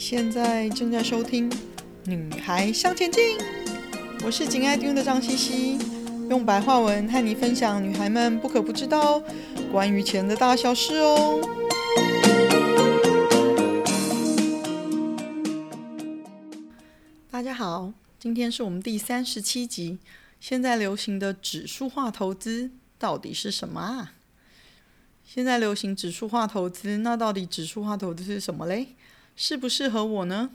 现在正在收听《女孩向前进》，我是紧爱听的张茜茜，用白话文和你分享女孩们不可不知道关于钱的大小事哦。大家好，今天是我们第三十七集。现在流行的指数化投资到底是什么啊？现在流行指数化投资，那到底指数化投资是什么嘞？适不适合我呢？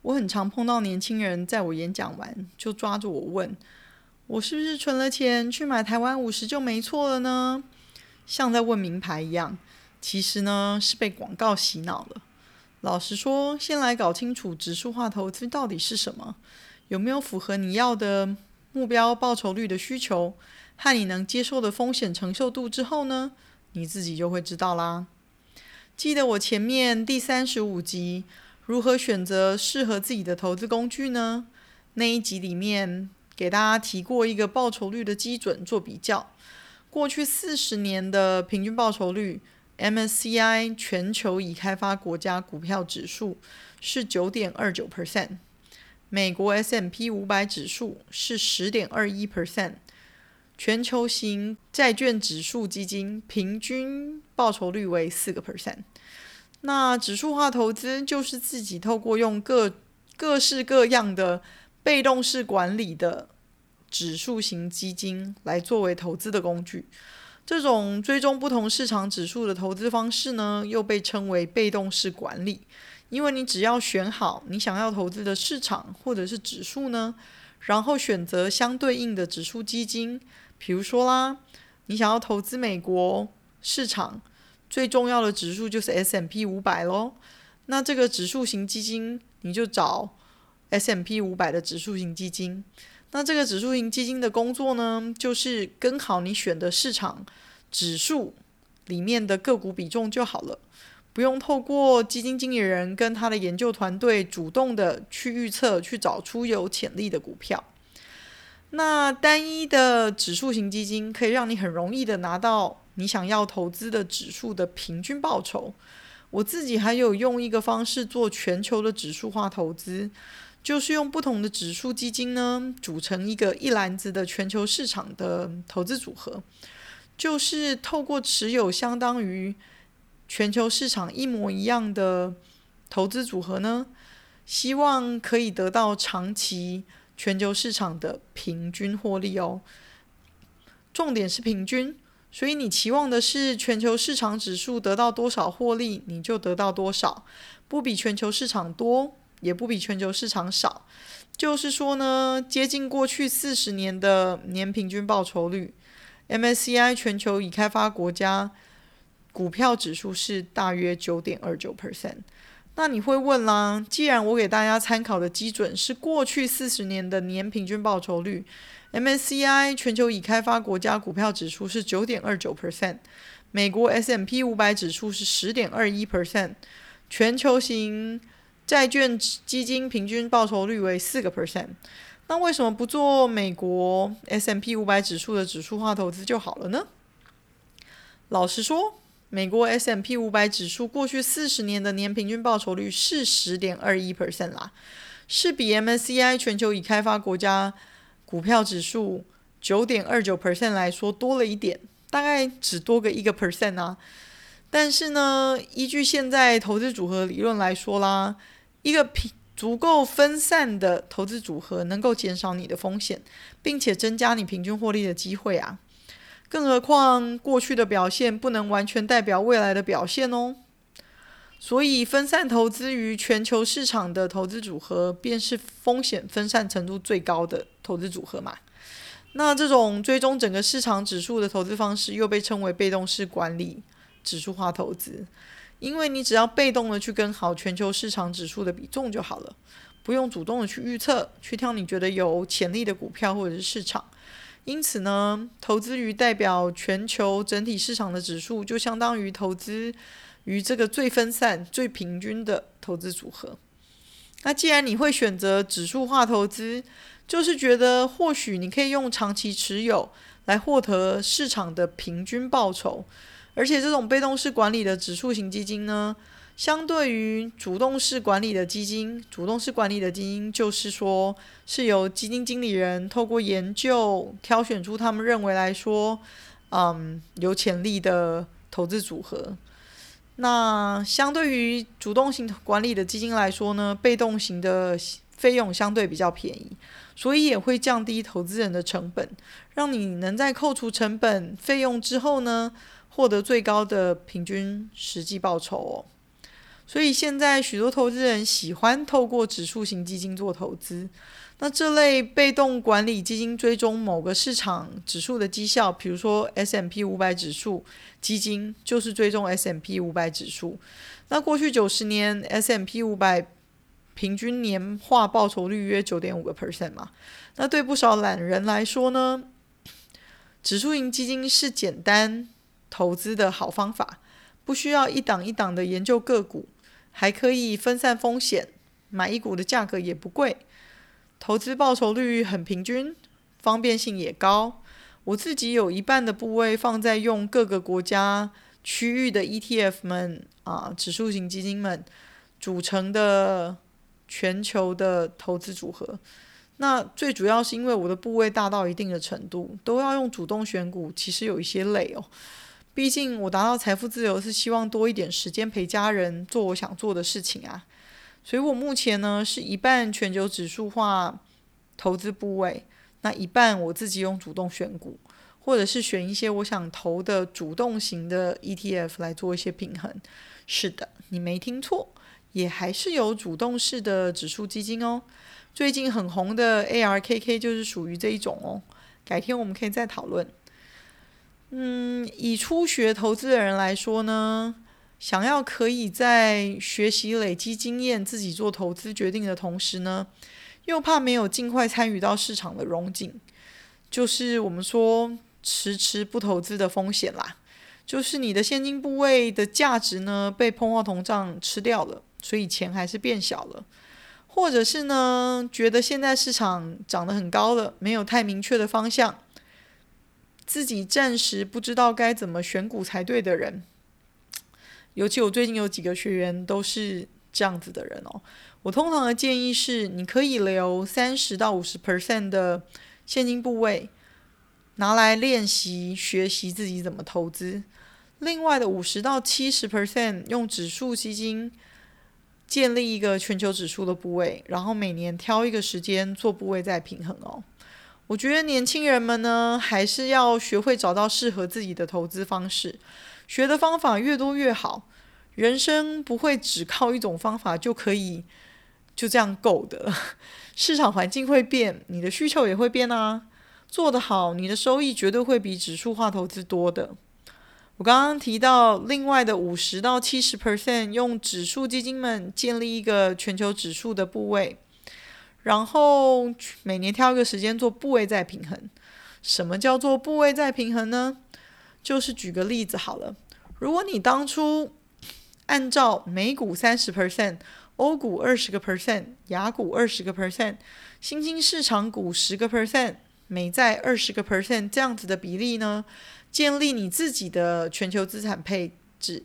我很常碰到年轻人，在我演讲完就抓着我问：我是不是存了钱去买台湾五十就没错了呢？像在问名牌一样。其实呢，是被广告洗脑了。老实说，先来搞清楚指数化投资到底是什么，有没有符合你要的目标报酬率的需求和你能接受的风险承受度之后呢，你自己就会知道啦。记得我前面第三十五集如何选择适合自己的投资工具呢？那一集里面给大家提过一个报酬率的基准做比较，过去四十年的平均报酬率，MSCI 全球已开发国家股票指数是九点二九 percent，美国 S&P 五百指数是十点二一 percent。全球型债券指数基金平均报酬率为四个 percent。那指数化投资就是自己透过用各各式各样的被动式管理的指数型基金来作为投资的工具。这种追踪不同市场指数的投资方式呢，又被称为被动式管理。因为你只要选好你想要投资的市场或者是指数呢，然后选择相对应的指数基金。比如说啦，你想要投资美国市场，最重要的指数就是 S M P 五百咯。那这个指数型基金，你就找 S M P 五百的指数型基金。那这个指数型基金的工作呢，就是跟好你选的市场指数里面的个股比重就好了，不用透过基金经理人跟他的研究团队主动的去预测，去找出有潜力的股票。那单一的指数型基金可以让你很容易的拿到你想要投资的指数的平均报酬。我自己还有用一个方式做全球的指数化投资，就是用不同的指数基金呢，组成一个一篮子的全球市场的投资组合，就是透过持有相当于全球市场一模一样的投资组合呢，希望可以得到长期。全球市场的平均获利哦，重点是平均，所以你期望的是全球市场指数得到多少获利，你就得到多少，不比全球市场多，也不比全球市场少，就是说呢，接近过去四十年的年平均报酬率。MSCI 全球已开发国家股票指数是大约九点二九 percent。那你会问啦，既然我给大家参考的基准是过去四十年的年平均报酬率，MSCI 全球已开发国家股票指数是九点二九 percent，美国 S&P 五百指数是十点二一 percent，全球型债券基金平均报酬率为四个 percent，那为什么不做美国 S&P 五百指数的指数化投资就好了呢？老实说。美国 S M P 五百指数过去四十年的年平均报酬率是十点二一 percent 啦，是比 MSCI 全球已开发国家股票指数九点二九 percent 来说多了一点，大概只多个一个 percent 啊。但是呢，依据现在投资组合理论来说啦，一个平足够分散的投资组合能够减少你的风险，并且增加你平均获利的机会啊。更何况，过去的表现不能完全代表未来的表现哦。所以，分散投资于全球市场的投资组合，便是风险分散程度最高的投资组合嘛。那这种追踪整个市场指数的投资方式，又被称为被动式管理指数化投资，因为你只要被动的去跟好全球市场指数的比重就好了，不用主动的去预测，去挑你觉得有潜力的股票或者是市场。因此呢，投资于代表全球整体市场的指数，就相当于投资于这个最分散、最平均的投资组合。那既然你会选择指数化投资，就是觉得或许你可以用长期持有来获得市场的平均报酬，而且这种被动式管理的指数型基金呢，相对于主动式管理的基金，主动式管理的基金就是说是由基金经理人透过研究挑选出他们认为来说，嗯，有潜力的投资组合。那相对于主动型管理的基金来说呢，被动型的费用相对比较便宜，所以也会降低投资人的成本，让你能在扣除成本费用之后呢，获得最高的平均实际报酬哦。所以现在许多投资人喜欢透过指数型基金做投资。那这类被动管理基金追踪某个市场指数的绩效，比如说 S M P 五百指数基金就是追踪 S M P 五百指数。那过去九十年 S M P 五百平均年化报酬率约九点五个 percent 嘛。那对不少懒人来说呢，指数型基金是简单投资的好方法，不需要一档一档的研究个股，还可以分散风险，买一股的价格也不贵。投资报酬率很平均，方便性也高。我自己有一半的部位放在用各个国家区域的 ETF 们啊，指数型基金们组成的全球的投资组合。那最主要是因为我的部位大到一定的程度，都要用主动选股，其实有一些累哦。毕竟我达到财富自由是希望多一点时间陪家人，做我想做的事情啊。所以我目前呢是一半全球指数化投资部位，那一半我自己用主动选股，或者是选一些我想投的主动型的 ETF 来做一些平衡。是的，你没听错，也还是有主动式的指数基金哦。最近很红的 ARKK 就是属于这一种哦。改天我们可以再讨论。嗯，以初学投资的人来说呢，想要可以在学习累积经验、自己做投资决定的同时呢，又怕没有尽快参与到市场的融景，就是我们说迟迟不投资的风险啦。就是你的现金部位的价值呢被通货膨胀吃掉了，所以钱还是变小了，或者是呢觉得现在市场涨得很高了，没有太明确的方向，自己暂时不知道该怎么选股才对的人。尤其我最近有几个学员都是这样子的人哦。我通常的建议是，你可以留三十到五十 percent 的现金部位，拿来练习学习自己怎么投资。另外的五十到七十 percent 用指数基金建立一个全球指数的部位，然后每年挑一个时间做部位再平衡哦。我觉得年轻人们呢，还是要学会找到适合自己的投资方式。学的方法越多越好，人生不会只靠一种方法就可以就这样够的。市场环境会变，你的需求也会变啊。做得好，你的收益绝对会比指数化投资多的。我刚刚提到另外的五十到七十 percent 用指数基金们建立一个全球指数的部位，然后每年挑一个时间做部位再平衡。什么叫做部位再平衡呢？就是举个例子好了，如果你当初按照美股三十 percent、欧股二十个 percent、亚股二十个 percent、新兴市场股十个 percent、美债二十个 percent 这样子的比例呢，建立你自己的全球资产配置，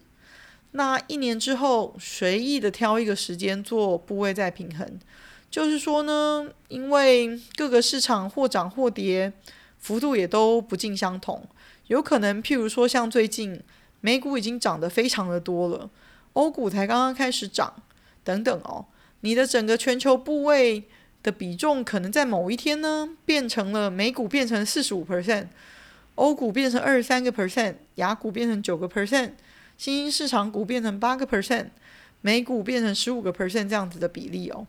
那一年之后随意的挑一个时间做部位再平衡，就是说呢，因为各个市场或涨或跌，幅度也都不尽相同。有可能，譬如说，像最近美股已经涨得非常的多了，欧股才刚刚开始涨，等等哦。你的整个全球部位的比重，可能在某一天呢，变成了美股变成四十五 percent，欧股变成二十三个 percent，亚股变成九个 percent，新兴市场股变成八个 percent，美股变成十五个 percent 这样子的比例哦。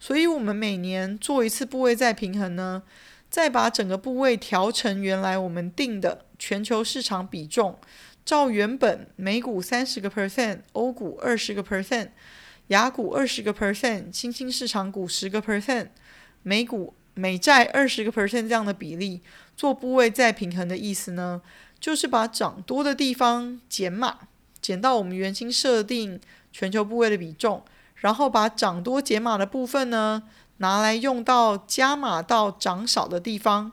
所以，我们每年做一次部位再平衡呢。再把整个部位调成原来我们定的全球市场比重，照原本美股三十个 percent，欧股二十个 percent，雅股二十个 percent，新兴市场股十个 percent，美股美债二十个 percent 这样的比例做部位再平衡的意思呢，就是把涨多的地方减码，减到我们原先设定全球部位的比重，然后把涨多减码的部分呢，拿来用到加码到涨少的地方，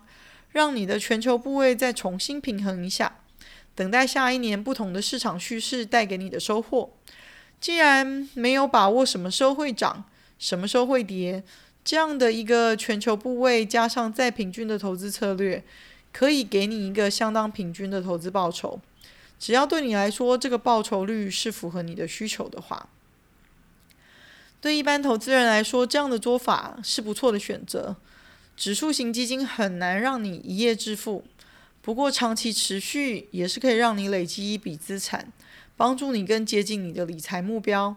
让你的全球部位再重新平衡一下。等待下一年不同的市场趋势带给你的收获。既然没有把握什么时候会涨，什么时候会跌，这样的一个全球部位加上再平均的投资策略，可以给你一个相当平均的投资报酬。只要对你来说这个报酬率是符合你的需求的话，对一般投资人来说，这样的做法是不错的选择。指数型基金很难让你一夜致富，不过长期持续也是可以让你累积一笔资产，帮助你更接近你的理财目标。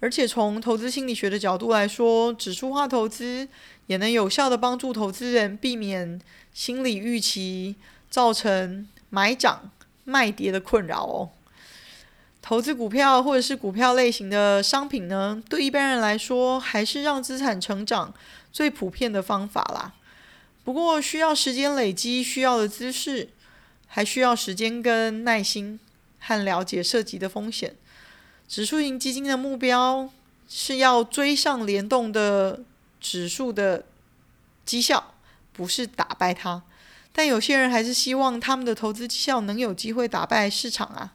而且从投资心理学的角度来说，指数化投资也能有效地帮助投资人避免心理预期造成买涨卖跌的困扰哦。投资股票或者是股票类型的商品呢，对一般人来说还是让资产成长最普遍的方法啦。不过需要时间累积需要的知识，还需要时间跟耐心和了解涉及的风险。指数型基金的目标是要追上联动的指数的绩效，不是打败它。但有些人还是希望他们的投资绩效能有机会打败市场啊。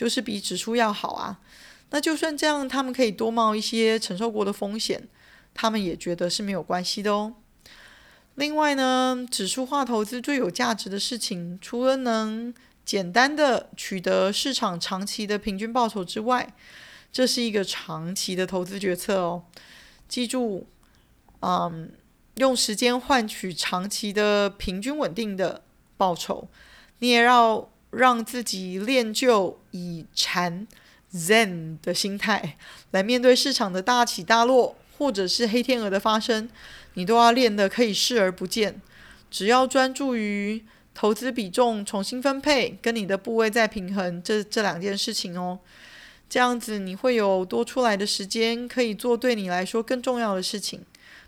就是比指数要好啊，那就算这样，他们可以多冒一些承受过的风险，他们也觉得是没有关系的哦。另外呢，指数化投资最有价值的事情，除了能简单的取得市场长期的平均报酬之外，这是一个长期的投资决策哦。记住，嗯，用时间换取长期的平均稳定的报酬，你也要。让自己练就以禅 Zen 的心态来面对市场的大起大落，或者是黑天鹅的发生，你都要练得可以视而不见。只要专注于投资比重重新分配，跟你的部位再平衡这这两件事情哦，这样子你会有多出来的时间可以做对你来说更重要的事情，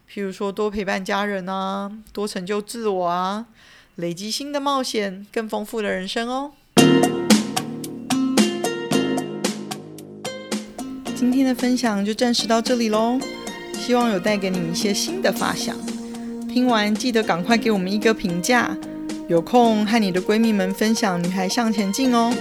譬如说多陪伴家人啊，多成就自我啊。累积新的冒险，更丰富的人生哦。今天的分享就暂时到这里喽，希望有带给你一些新的发想。听完记得赶快给我们一个评价，有空和你的闺蜜们分享《女孩向前进》哦。